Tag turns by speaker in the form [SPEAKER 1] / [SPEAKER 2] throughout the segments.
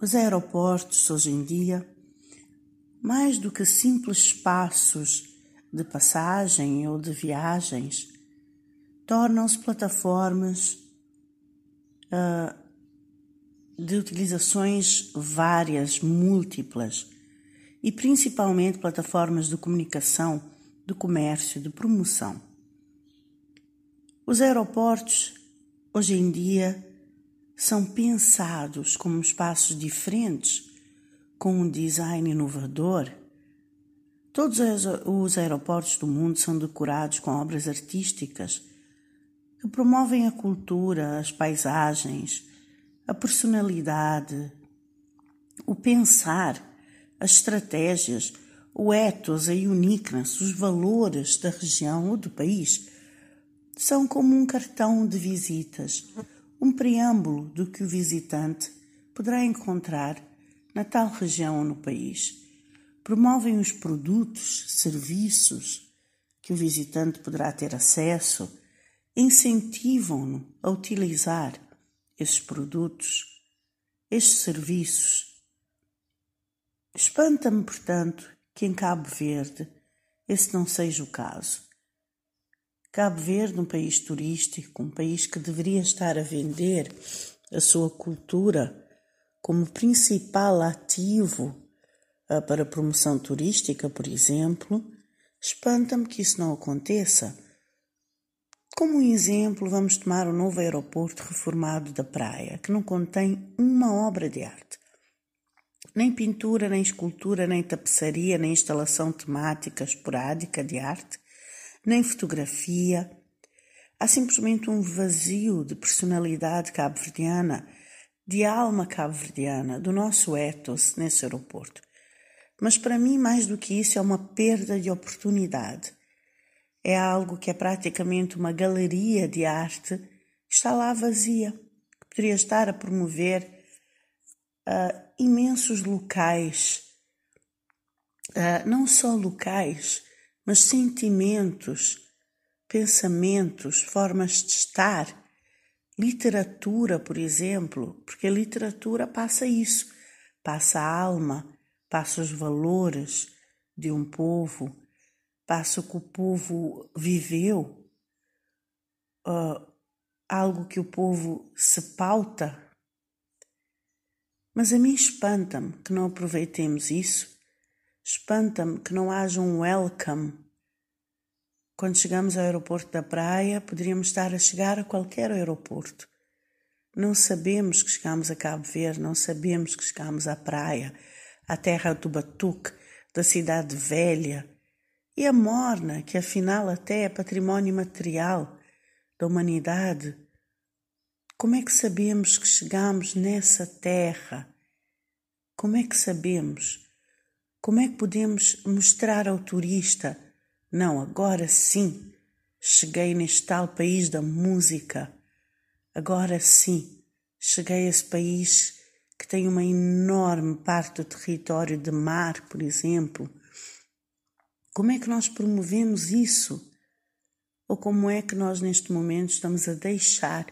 [SPEAKER 1] Os aeroportos, hoje em dia, mais do que simples espaços de passagem ou de viagens, tornam-se plataformas uh, de utilizações várias, múltiplas, e principalmente plataformas de comunicação, de comércio, de promoção. Os aeroportos, hoje em dia, são pensados como espaços diferentes, com um design inovador. Todos os aeroportos do mundo são decorados com obras artísticas que promovem a cultura, as paisagens, a personalidade, o pensar, as estratégias, o ethos, a uniqueness, os valores da região ou do país. São como um cartão de visitas um preâmbulo do que o visitante poderá encontrar na tal região ou no país. Promovem os produtos, serviços que o visitante poderá ter acesso, incentivam-no a utilizar esses produtos, estes serviços. Espanta-me, portanto, que em Cabo Verde esse não seja o caso. Cabo Verde, um país turístico, um país que deveria estar a vender a sua cultura como principal ativo uh, para promoção turística, por exemplo, espanta-me que isso não aconteça. Como um exemplo, vamos tomar o novo aeroporto reformado da praia, que não contém uma obra de arte. Nem pintura, nem escultura, nem tapeçaria, nem instalação temática esporádica de arte nem fotografia. Há simplesmente um vazio de personalidade cabo-verdiana, de alma cabo-verdiana, do nosso ethos nesse aeroporto. Mas para mim, mais do que isso, é uma perda de oportunidade. É algo que é praticamente uma galeria de arte que está lá vazia, que poderia estar a promover uh, imensos locais, uh, não só locais, mas sentimentos, pensamentos, formas de estar. Literatura, por exemplo, porque a literatura passa isso, passa a alma, passa os valores de um povo, passa o que o povo viveu, uh, algo que o povo se pauta. Mas a mim espanta-me que não aproveitemos isso Espanta-me que não haja um welcome. Quando chegamos ao aeroporto da praia, poderíamos estar a chegar a qualquer aeroporto. Não sabemos que chegamos a Cabo Verde, não sabemos que chegamos à praia, à terra do Batuque, da cidade velha e a Morna, que afinal até é património material da humanidade. Como é que sabemos que chegamos nessa terra? Como é que sabemos? Como é que podemos mostrar ao turista? Não, agora sim, cheguei neste tal país da música. Agora sim, cheguei a esse país que tem uma enorme parte do território de mar, por exemplo. Como é que nós promovemos isso? Ou como é que nós neste momento estamos a deixar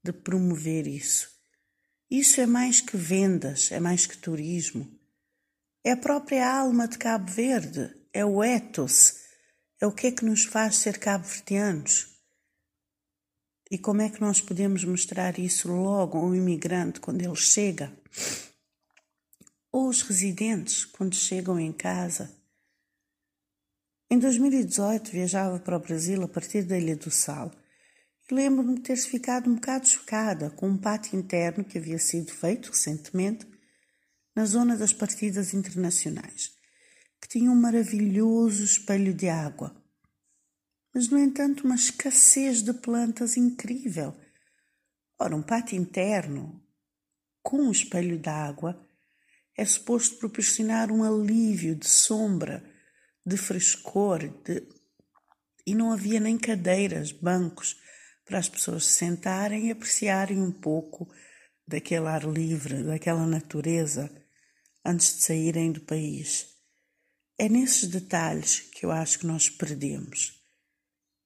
[SPEAKER 1] de promover isso? Isso é mais que vendas, é mais que turismo é a própria alma de Cabo Verde, é o ethos, é o que é que nos faz ser cabo-verdianos. E como é que nós podemos mostrar isso logo ao imigrante quando ele chega? Ou os residentes quando chegam em casa? Em 2018 viajava para o Brasil a partir da Ilha do Sal e lembro-me de ter ficado um bocado chocada com um pátio interno que havia sido feito recentemente na zona das partidas internacionais, que tinha um maravilhoso espelho de água, mas, no entanto, uma escassez de plantas incrível. Ora, um pátio interno com um espelho de água é suposto proporcionar um alívio de sombra, de frescor, de... e não havia nem cadeiras, bancos para as pessoas se sentarem e apreciarem um pouco daquele ar livre, daquela natureza antes de saírem do país. É nesses detalhes que eu acho que nós perdemos.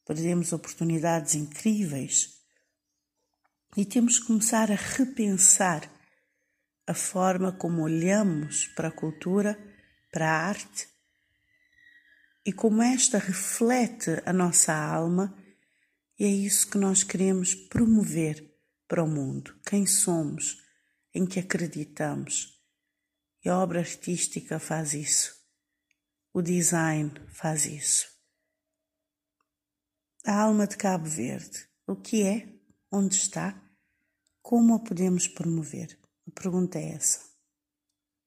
[SPEAKER 1] Perdemos oportunidades incríveis e temos que começar a repensar a forma como olhamos para a cultura, para a arte e como esta reflete a nossa alma, e é isso que nós queremos promover para o mundo. Quem somos, em que acreditamos. E a obra artística faz isso. O design faz isso. A alma de Cabo Verde, o que é? Onde está? Como a podemos promover? A pergunta é essa.